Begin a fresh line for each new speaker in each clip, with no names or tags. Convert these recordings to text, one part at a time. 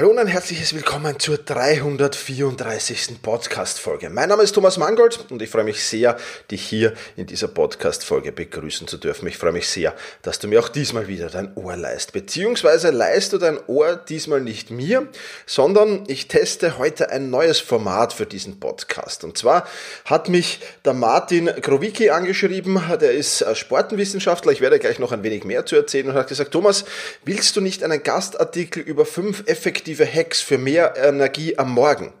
Hallo und ein herzliches Willkommen zur 334. Podcast-Folge. Mein Name ist Thomas Mangold und ich freue mich sehr, dich hier in dieser Podcast-Folge begrüßen zu dürfen. Ich freue mich sehr, dass du mir auch diesmal wieder dein Ohr leist. Beziehungsweise leist du dein Ohr diesmal nicht mir, sondern ich teste heute ein neues Format für diesen Podcast. Und zwar hat mich der Martin Krowicki angeschrieben, der ist Sportenwissenschaftler, ich werde gleich noch ein wenig mehr zu erzählen und hat gesagt, Thomas, willst du nicht einen Gastartikel über fünf effektive effektive Hacks für mehr Energie am Morgen.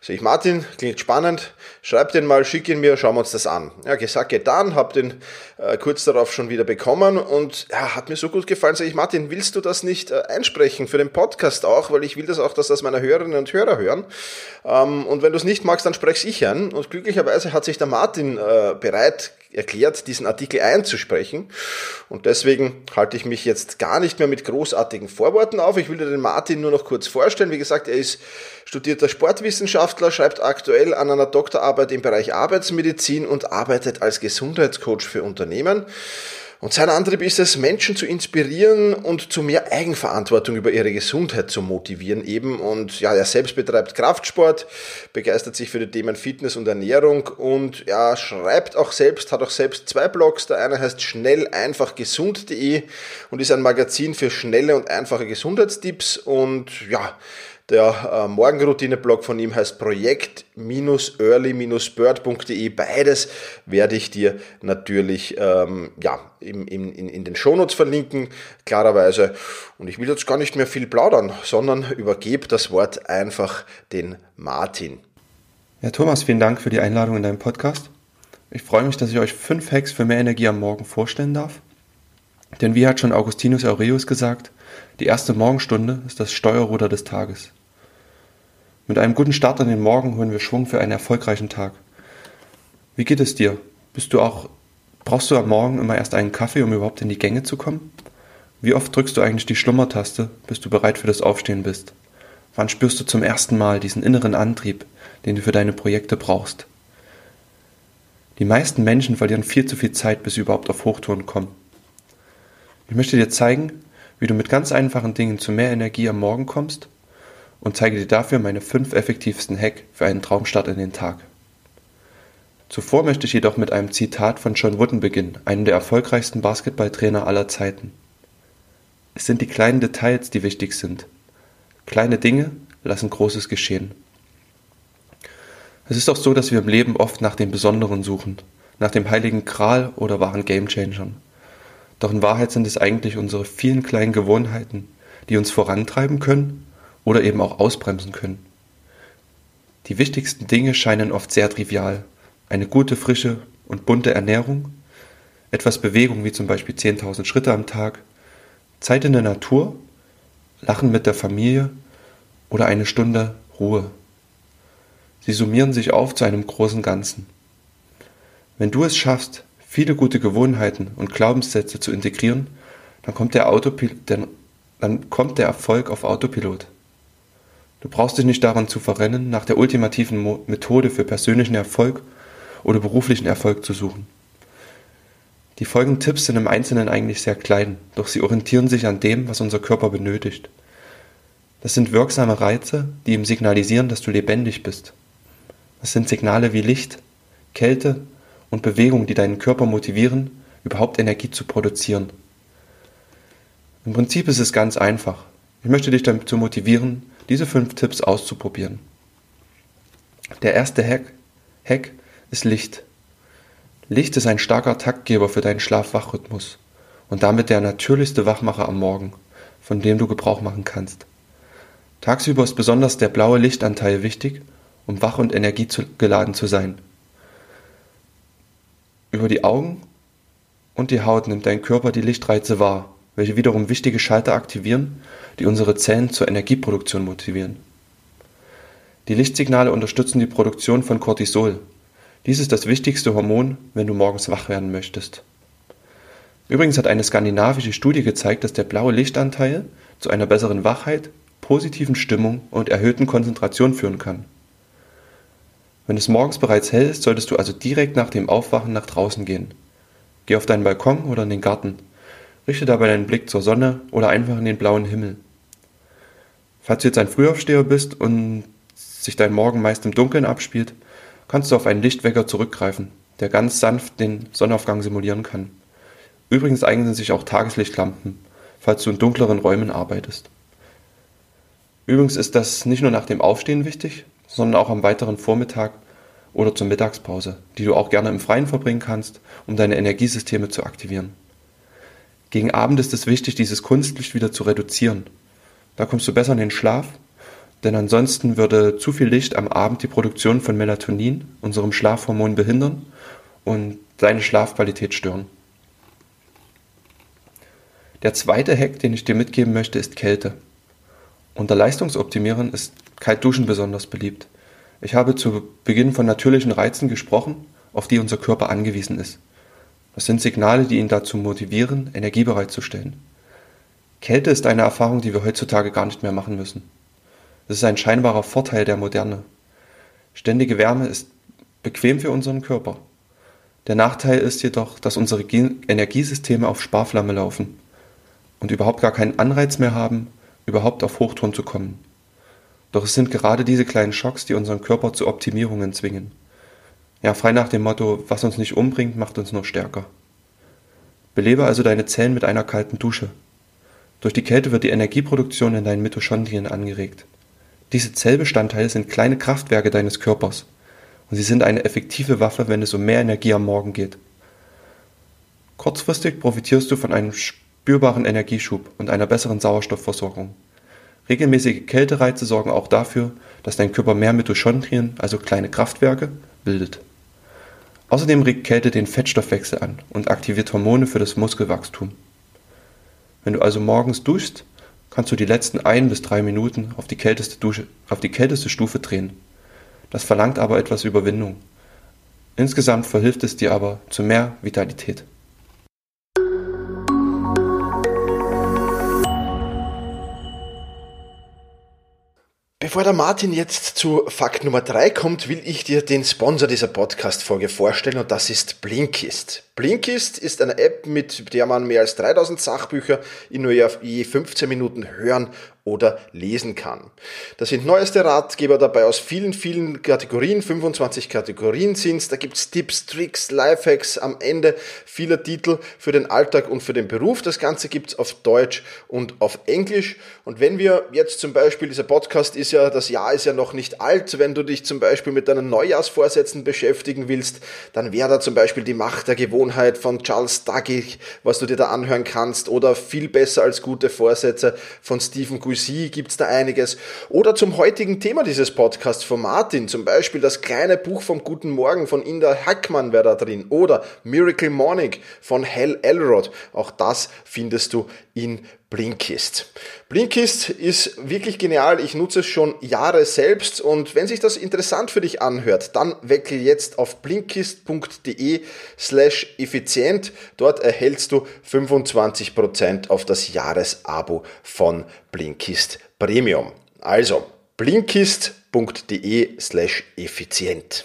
Sag ich, Martin, klingt spannend, schreib den mal, schick ihn mir, schauen wir uns das an. Ja, gesagt, getan, hab den äh, kurz darauf schon wieder bekommen und ja, hat mir so gut gefallen. Sag ich, Martin, willst du das nicht äh, einsprechen für den Podcast auch, weil ich will das auch, dass das meine Hörerinnen und Hörer hören. Ähm, und wenn du es nicht magst, dann sprech's ich an. Und glücklicherweise hat sich der Martin äh, bereit erklärt, diesen Artikel einzusprechen. Und deswegen halte ich mich jetzt gar nicht mehr mit großartigen Vorworten auf. Ich will dir den Martin nur noch kurz vorstellen. Wie gesagt, er ist studierter Sportwissenschaftler, schreibt aktuell an einer Doktorarbeit im Bereich Arbeitsmedizin und arbeitet als Gesundheitscoach für Unternehmen. Und sein Antrieb ist es, Menschen zu inspirieren und zu mehr Eigenverantwortung über ihre Gesundheit zu motivieren eben. Und ja, er selbst betreibt Kraftsport, begeistert sich für die Themen Fitness und Ernährung und ja, schreibt auch selbst, hat auch selbst zwei Blogs. Der eine heißt schnell einfach gesund.de und ist ein Magazin für schnelle und einfache Gesundheitstipps und ja, der äh, Morgenroutine-Blog von ihm heißt projekt-early-bird.de. Beides werde ich dir natürlich ähm, ja, im, im, in, in den Shownotes verlinken, klarerweise. Und ich will jetzt gar nicht mehr viel plaudern, sondern übergebe das Wort einfach den Martin.
Ja, Thomas, vielen Dank für die Einladung in deinem Podcast. Ich freue mich, dass ich euch fünf Hacks für mehr Energie am Morgen vorstellen darf. Denn wie hat schon Augustinus Aureus gesagt, die erste Morgenstunde ist das Steuerruder des Tages. Mit einem guten Start in den Morgen holen wir Schwung für einen erfolgreichen Tag. Wie geht es dir? Bist du auch, brauchst du am Morgen immer erst einen Kaffee, um überhaupt in die Gänge zu kommen? Wie oft drückst du eigentlich die Schlummertaste, bis du bereit für das Aufstehen bist? Wann spürst du zum ersten Mal diesen inneren Antrieb, den du für deine Projekte brauchst? Die meisten Menschen verlieren viel zu viel Zeit, bis sie überhaupt auf Hochtouren kommen. Ich möchte dir zeigen, wie du mit ganz einfachen Dingen zu mehr Energie am Morgen kommst und zeige dir dafür meine fünf effektivsten Hack für einen Traumstart in den Tag. Zuvor möchte ich jedoch mit einem Zitat von John Wooden beginnen, einem der erfolgreichsten Basketballtrainer aller Zeiten. Es sind die kleinen Details, die wichtig sind. Kleine Dinge lassen Großes geschehen. Es ist auch so, dass wir im Leben oft nach dem Besonderen suchen, nach dem heiligen Gral oder wahren Gamechangern. Doch in Wahrheit sind es eigentlich unsere vielen kleinen Gewohnheiten, die uns vorantreiben können oder eben auch ausbremsen können. Die wichtigsten Dinge scheinen oft sehr trivial. Eine gute, frische und bunte Ernährung, etwas Bewegung wie zum Beispiel 10.000 Schritte am Tag, Zeit in der Natur, Lachen mit der Familie oder eine Stunde Ruhe. Sie summieren sich auf zu einem großen Ganzen. Wenn du es schaffst, viele gute Gewohnheiten und Glaubenssätze zu integrieren, dann kommt der, Autopil dann kommt der Erfolg auf Autopilot. Du brauchst dich nicht daran zu verrennen, nach der ultimativen Mo Methode für persönlichen Erfolg oder beruflichen Erfolg zu suchen. Die folgenden Tipps sind im Einzelnen eigentlich sehr klein, doch sie orientieren sich an dem, was unser Körper benötigt. Das sind wirksame Reize, die ihm signalisieren, dass du lebendig bist. Das sind Signale wie Licht, Kälte und Bewegung, die deinen Körper motivieren, überhaupt Energie zu produzieren. Im Prinzip ist es ganz einfach. Ich möchte dich dazu motivieren, diese fünf Tipps auszuprobieren. Der erste Hack, Hack ist Licht. Licht ist ein starker Taktgeber für deinen Schlaf-Wach-Rhythmus und damit der natürlichste Wachmacher am Morgen, von dem du Gebrauch machen kannst. Tagsüber ist besonders der blaue Lichtanteil wichtig, um wach und energiegeladen zu sein. Über die Augen und die Haut nimmt dein Körper die Lichtreize wahr welche wiederum wichtige Schalter aktivieren, die unsere Zellen zur Energieproduktion motivieren. Die Lichtsignale unterstützen die Produktion von Cortisol. Dies ist das wichtigste Hormon, wenn du morgens wach werden möchtest. Übrigens hat eine skandinavische Studie gezeigt, dass der blaue Lichtanteil zu einer besseren Wachheit, positiven Stimmung und erhöhten Konzentration führen kann. Wenn es morgens bereits hell ist, solltest du also direkt nach dem Aufwachen nach draußen gehen. Geh auf deinen Balkon oder in den Garten. Richte dabei deinen Blick zur Sonne oder einfach in den blauen Himmel. Falls du jetzt ein Frühaufsteher bist und sich dein Morgen meist im Dunkeln abspielt, kannst du auf einen Lichtwecker zurückgreifen, der ganz sanft den Sonnenaufgang simulieren kann. Übrigens eignen sich auch Tageslichtlampen, falls du in dunkleren Räumen arbeitest. Übrigens ist das nicht nur nach dem Aufstehen wichtig, sondern auch am weiteren Vormittag oder zur Mittagspause, die du auch gerne im Freien verbringen kannst, um deine Energiesysteme zu aktivieren. Gegen Abend ist es wichtig, dieses Kunstlicht wieder zu reduzieren. Da kommst du besser in den Schlaf, denn ansonsten würde zu viel Licht am Abend die Produktion von Melatonin, unserem Schlafhormon, behindern und deine Schlafqualität stören. Der zweite Hack, den ich dir mitgeben möchte, ist Kälte. Unter Leistungsoptimierern ist Kaltduschen besonders beliebt. Ich habe zu Beginn von natürlichen Reizen gesprochen, auf die unser Körper angewiesen ist. Das sind Signale, die ihn dazu motivieren, Energie bereitzustellen. Kälte ist eine Erfahrung, die wir heutzutage gar nicht mehr machen müssen. Es ist ein scheinbarer Vorteil der Moderne. Ständige Wärme ist bequem für unseren Körper. Der Nachteil ist jedoch, dass unsere Energiesysteme auf Sparflamme laufen und überhaupt gar keinen Anreiz mehr haben, überhaupt auf Hochtouren zu kommen. Doch es sind gerade diese kleinen Schocks, die unseren Körper zu Optimierungen zwingen. Ja, frei nach dem Motto, was uns nicht umbringt, macht uns nur stärker. Belebe also deine Zellen mit einer kalten Dusche. Durch die Kälte wird die Energieproduktion in deinen Mitochondrien angeregt. Diese Zellbestandteile sind kleine Kraftwerke deines Körpers und sie sind eine effektive Waffe, wenn es um mehr Energie am Morgen geht. Kurzfristig profitierst du von einem spürbaren Energieschub und einer besseren Sauerstoffversorgung. Regelmäßige Kältereize sorgen auch dafür, dass dein Körper mehr Mitochondrien, also kleine Kraftwerke, bildet. Außerdem regt Kälte den Fettstoffwechsel an und aktiviert Hormone für das Muskelwachstum. Wenn du also morgens duschst, kannst du die letzten ein bis drei Minuten auf die kälteste, Dusche, auf die kälteste Stufe drehen. Das verlangt aber etwas Überwindung. Insgesamt verhilft es dir aber zu mehr Vitalität.
Bevor der Martin jetzt zu Fakt Nummer 3 kommt, will ich dir den Sponsor dieser Podcast-Folge vorstellen und das ist Blinkist. Blinkist ist eine App, mit der man mehr als 3000 Sachbücher in nur je 15 Minuten hören oder lesen kann. Das sind neueste Ratgeber dabei aus vielen, vielen Kategorien, 25 Kategorien sind's. Da gibt's Tipps, Tricks, Lifehacks am Ende vieler Titel für den Alltag und für den Beruf. Das Ganze gibt's auf Deutsch und auf Englisch. Und wenn wir jetzt zum Beispiel, dieser Podcast ist ja, das Jahr ist ja noch nicht alt, wenn du dich zum Beispiel mit deinen Neujahrsvorsätzen beschäftigen willst, dann wäre da zum Beispiel die Macht der Gewohnheit von Charles Duhigg, was du dir da anhören kannst, oder viel besser als gute Vorsätze von Stephen Poesie gibt es da einiges. Oder zum heutigen Thema dieses Podcasts von Martin, zum Beispiel das kleine Buch vom Guten Morgen von Inda Hackmann wäre da drin. Oder Miracle Morning von Hal Elrod. Auch das findest du in Blinkist. Blinkist ist wirklich genial. Ich nutze es schon Jahre selbst und wenn sich das interessant für dich anhört, dann wechsel jetzt auf blinkist.de slash effizient. Dort erhältst du 25% auf das Jahresabo von Blinkist Premium. Also blinkist.de slash effizient.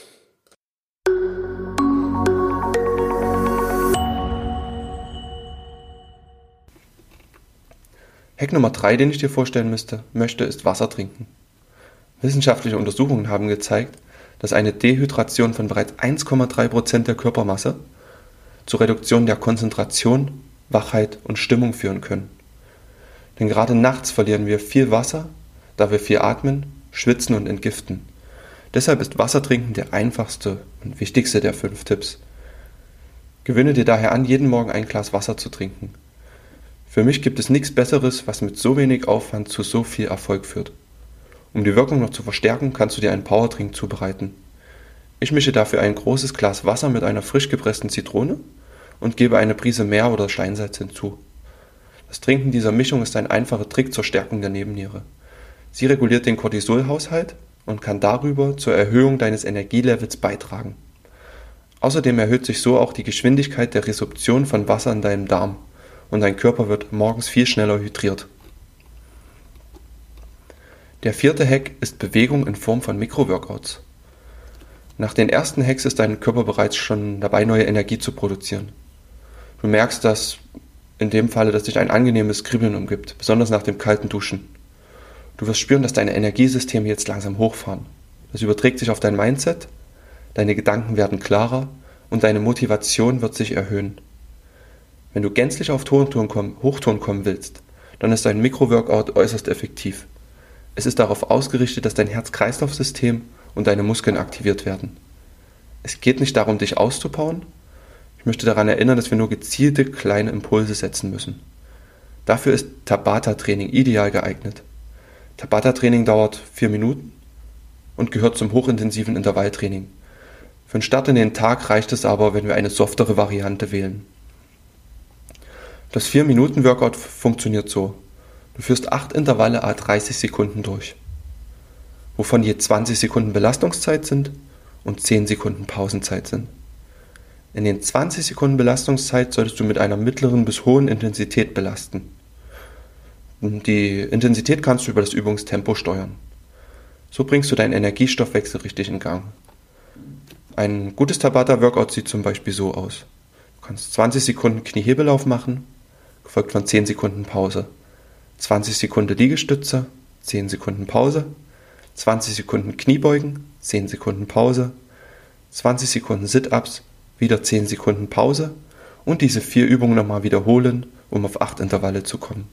Hack Nummer 3, den ich dir vorstellen müsste, möchte, ist Wasser trinken. Wissenschaftliche Untersuchungen haben gezeigt, dass eine Dehydration von bereits 1,3% der Körpermasse zur Reduktion der Konzentration, Wachheit und Stimmung führen können. Denn gerade nachts verlieren wir viel Wasser, da wir viel atmen, schwitzen und entgiften. Deshalb ist Wassertrinken der einfachste und wichtigste der fünf Tipps. Gewöhne dir daher an, jeden Morgen ein Glas Wasser zu trinken. Für mich gibt es nichts Besseres, was mit so wenig Aufwand zu so viel Erfolg führt. Um die Wirkung noch zu verstärken, kannst du dir einen Powerdrink zubereiten. Ich mische dafür ein großes Glas Wasser mit einer frisch gepressten Zitrone und gebe eine Prise Meer oder Steinsalz hinzu. Das Trinken dieser Mischung ist ein einfacher Trick zur Stärkung der Nebenniere. Sie reguliert den Cortisolhaushalt und kann darüber zur Erhöhung deines Energielevels beitragen. Außerdem erhöht sich so auch die Geschwindigkeit der Resorption von Wasser in deinem Darm und dein Körper wird morgens viel schneller hydriert. Der vierte Hack ist Bewegung in Form von Mikroworkouts. Nach den ersten Hacks ist dein Körper bereits schon dabei, neue Energie zu produzieren. Du merkst, dass in dem Falle, dass dich ein angenehmes Kribbeln umgibt, besonders nach dem kalten Duschen. Du wirst spüren, dass deine Energiesysteme jetzt langsam hochfahren. Das überträgt sich auf dein Mindset, deine Gedanken werden klarer und deine Motivation wird sich erhöhen. Wenn du gänzlich auf Tonton kommen, Hochton kommen willst, dann ist ein Mikroworkout äußerst effektiv. Es ist darauf ausgerichtet, dass dein Herz-Kreislauf-System und deine Muskeln aktiviert werden. Es geht nicht darum, dich auszubauen. Ich möchte daran erinnern, dass wir nur gezielte kleine Impulse setzen müssen. Dafür ist Tabata-Training ideal geeignet. Tabata-Training dauert vier Minuten und gehört zum hochintensiven Intervalltraining. Für den Start in den Tag reicht es aber, wenn wir eine softere Variante wählen. Das 4-Minuten-Workout funktioniert so. Du führst 8 Intervalle a 30 Sekunden durch, wovon je 20 Sekunden Belastungszeit sind und 10 Sekunden Pausenzeit sind. In den 20 Sekunden Belastungszeit solltest du mit einer mittleren bis hohen Intensität belasten. Die Intensität kannst du über das Übungstempo steuern. So bringst du deinen Energiestoffwechsel richtig in Gang. Ein gutes Tabata-Workout sieht zum Beispiel so aus. Du kannst 20 Sekunden Kniehebelauf machen, gefolgt von 10 Sekunden Pause. 20 Sekunden Liegestütze, 10 Sekunden Pause. 20 Sekunden Kniebeugen, 10 Sekunden Pause. 20 Sekunden Sit-Ups, wieder 10 Sekunden Pause. Und diese vier Übungen nochmal wiederholen, um auf 8 Intervalle zu kommen.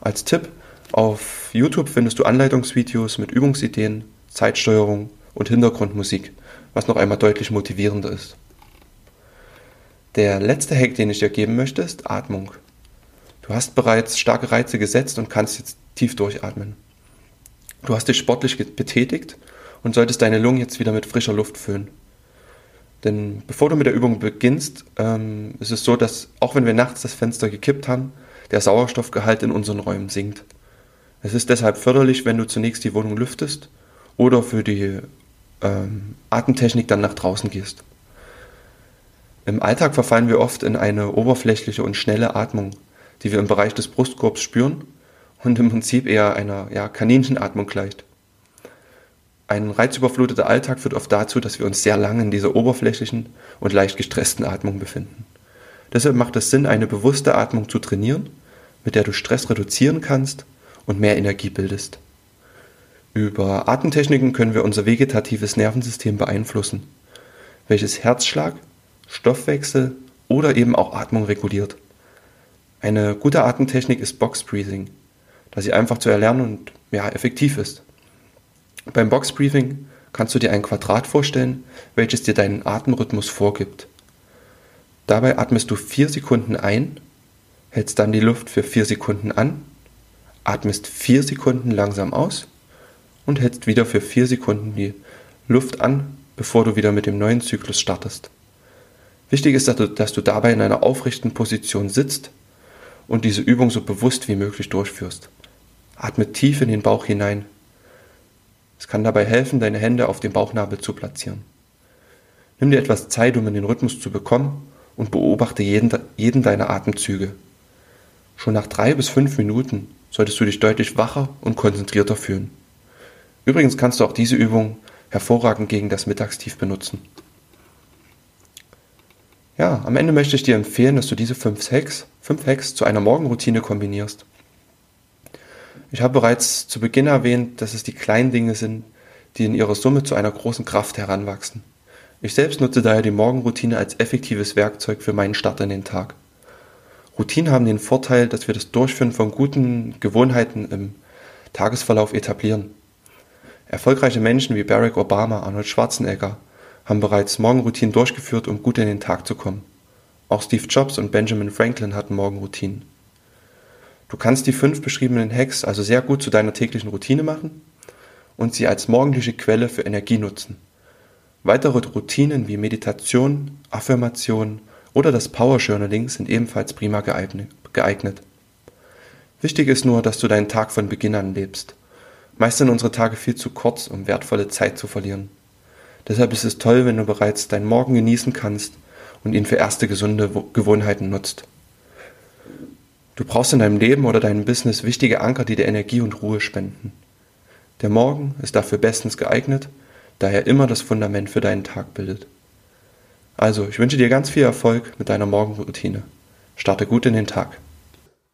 Als Tipp, auf YouTube findest du Anleitungsvideos mit Übungsideen, Zeitsteuerung und Hintergrundmusik, was noch einmal deutlich motivierender ist. Der letzte Hack, den ich dir geben möchte, ist Atmung. Du hast bereits starke Reize gesetzt und kannst jetzt tief durchatmen. Du hast dich sportlich betätigt und solltest deine Lungen jetzt wieder mit frischer Luft füllen. Denn bevor du mit der Übung beginnst, ähm, ist es so, dass auch wenn wir nachts das Fenster gekippt haben, der Sauerstoffgehalt in unseren Räumen sinkt. Es ist deshalb förderlich, wenn du zunächst die Wohnung lüftest oder für die ähm, Atemtechnik dann nach draußen gehst. Im Alltag verfallen wir oft in eine oberflächliche und schnelle Atmung, die wir im Bereich des Brustkorbs spüren und im Prinzip eher einer ja, Kaninchenatmung gleicht. Ein reizüberfluteter Alltag führt oft dazu, dass wir uns sehr lange in dieser oberflächlichen und leicht gestressten Atmung befinden. Deshalb macht es Sinn, eine bewusste Atmung zu trainieren, mit der du Stress reduzieren kannst und mehr Energie bildest. Über Atemtechniken können wir unser vegetatives Nervensystem beeinflussen, welches Herzschlag, Stoffwechsel oder eben auch Atmung reguliert. Eine gute Atemtechnik ist Box Breathing, da sie einfach zu erlernen und ja, effektiv ist. Beim Box Breathing kannst du dir ein Quadrat vorstellen, welches dir deinen Atemrhythmus vorgibt. Dabei atmest du 4 Sekunden ein, hältst dann die Luft für 4 Sekunden an, atmest 4 Sekunden langsam aus und hältst wieder für 4 Sekunden die Luft an, bevor du wieder mit dem neuen Zyklus startest. Wichtig ist, dass du, dabei in einer aufrechten Position sitzt und diese Übung so bewusst wie möglich durchführst. Atme tief in den Bauch hinein. Es kann dabei helfen, deine Hände auf dem Bauchnabel zu platzieren. Nimm dir etwas Zeit, um in den Rhythmus zu bekommen und beobachte jeden, jeden deiner Atemzüge. Schon nach drei bis fünf Minuten solltest du dich deutlich wacher und konzentrierter fühlen. Übrigens kannst du auch diese Übung hervorragend gegen das Mittagstief benutzen. Ja, am Ende möchte ich dir empfehlen, dass du diese fünf Hacks, fünf Hacks zu einer Morgenroutine kombinierst. Ich habe bereits zu Beginn erwähnt, dass es die kleinen Dinge sind, die in ihrer Summe zu einer großen Kraft heranwachsen. Ich selbst nutze daher die Morgenroutine als effektives Werkzeug für meinen Start in den Tag. Routinen haben den Vorteil, dass wir das Durchführen von guten Gewohnheiten im Tagesverlauf etablieren. Erfolgreiche Menschen wie Barack Obama, Arnold Schwarzenegger haben bereits Morgenroutinen durchgeführt, um gut in den Tag zu kommen. Auch Steve Jobs und Benjamin Franklin hatten Morgenroutinen. Du kannst die fünf beschriebenen Hacks also sehr gut zu deiner täglichen Routine machen und sie als morgendliche Quelle für Energie nutzen. Weitere Routinen wie Meditation, Affirmation oder das Power Journaling sind ebenfalls prima geeignet. Wichtig ist nur, dass du deinen Tag von Beginn an lebst. Meist sind unsere Tage viel zu kurz, um wertvolle Zeit zu verlieren. Deshalb ist es toll, wenn du bereits deinen Morgen genießen kannst und ihn für erste gesunde Gewohnheiten nutzt. Du brauchst in deinem Leben oder deinem Business wichtige Anker, die dir Energie und Ruhe spenden. Der Morgen ist dafür bestens geeignet, da er immer das Fundament für deinen Tag bildet. Also, ich wünsche dir ganz viel Erfolg mit deiner Morgenroutine. Starte gut in den Tag.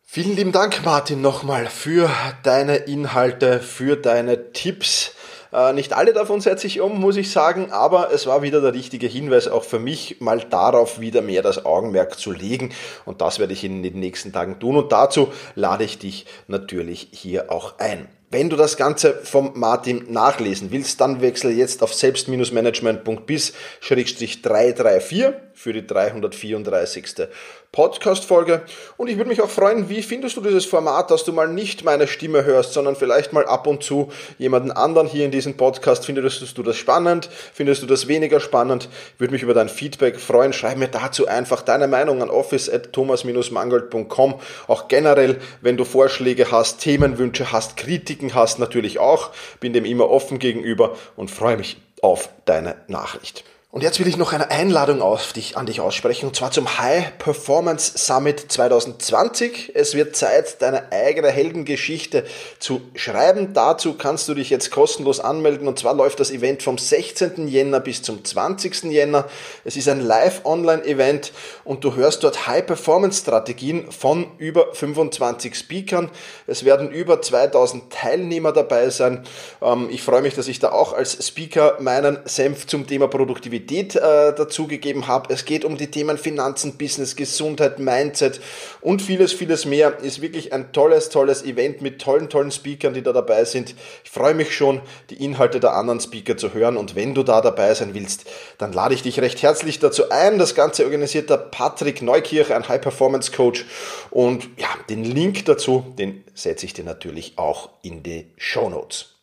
Vielen lieben Dank, Martin, nochmal für deine Inhalte, für deine Tipps. Äh, nicht alle davon setze ich um, muss ich sagen, aber es war wieder der richtige Hinweis auch für mich, mal darauf wieder mehr das Augenmerk zu legen. Und das werde ich in den nächsten Tagen tun. Und dazu lade ich dich natürlich hier auch ein. Wenn du das Ganze vom Martin nachlesen willst, dann wechsel jetzt auf selbst-management.bis-334 für die 334. Podcast-Folge. Und ich würde mich auch freuen, wie findest du dieses Format, dass du mal nicht meine Stimme hörst, sondern vielleicht mal ab und zu jemanden anderen hier in diesem Podcast. Findest du das spannend? Findest du das weniger spannend? Ich würde mich über dein Feedback freuen. Schreib mir dazu einfach deine Meinung an office.thomas-mangold.com. Auch generell, wenn du Vorschläge hast, Themenwünsche hast, Kritiken hast, natürlich auch. Bin dem immer offen gegenüber und freue mich auf deine Nachricht. Und jetzt will ich noch eine Einladung dich, an dich aussprechen, und zwar zum High Performance Summit 2020. Es wird Zeit, deine eigene Heldengeschichte zu schreiben. Dazu kannst du dich jetzt kostenlos anmelden, und zwar läuft das Event vom 16. Jänner bis zum 20. Jänner. Es ist ein Live-Online-Event und du hörst dort High Performance Strategien von über 25 Speakern. Es werden über 2000 Teilnehmer dabei sein. Ähm, ich freue mich, dass ich da auch als Speaker meinen Senf zum Thema Produktivität Kreativität äh, dazugegeben habe. Es geht um die Themen Finanzen, Business, Gesundheit, Mindset und vieles, vieles mehr. Ist wirklich ein tolles, tolles Event mit tollen, tollen Speakern, die da dabei sind. Ich freue mich schon, die Inhalte der anderen Speaker zu hören und wenn du da dabei sein willst, dann lade ich dich recht herzlich dazu ein. Das Ganze organisiert der Patrick Neukirch, ein High-Performance-Coach und ja, den Link dazu, den setze ich dir natürlich auch in die Show Notes.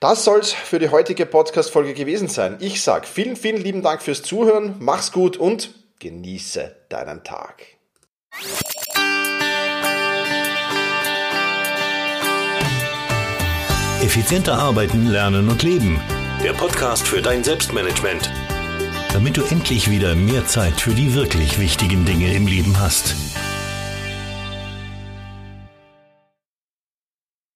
Das soll's für die heutige Podcast-Folge gewesen sein. Ich sag vielen, vielen lieben Dank fürs Zuhören, mach's gut und genieße deinen Tag.
Effizienter arbeiten, lernen und leben. Der Podcast für dein Selbstmanagement. Damit du endlich wieder mehr Zeit für die wirklich wichtigen Dinge im Leben hast.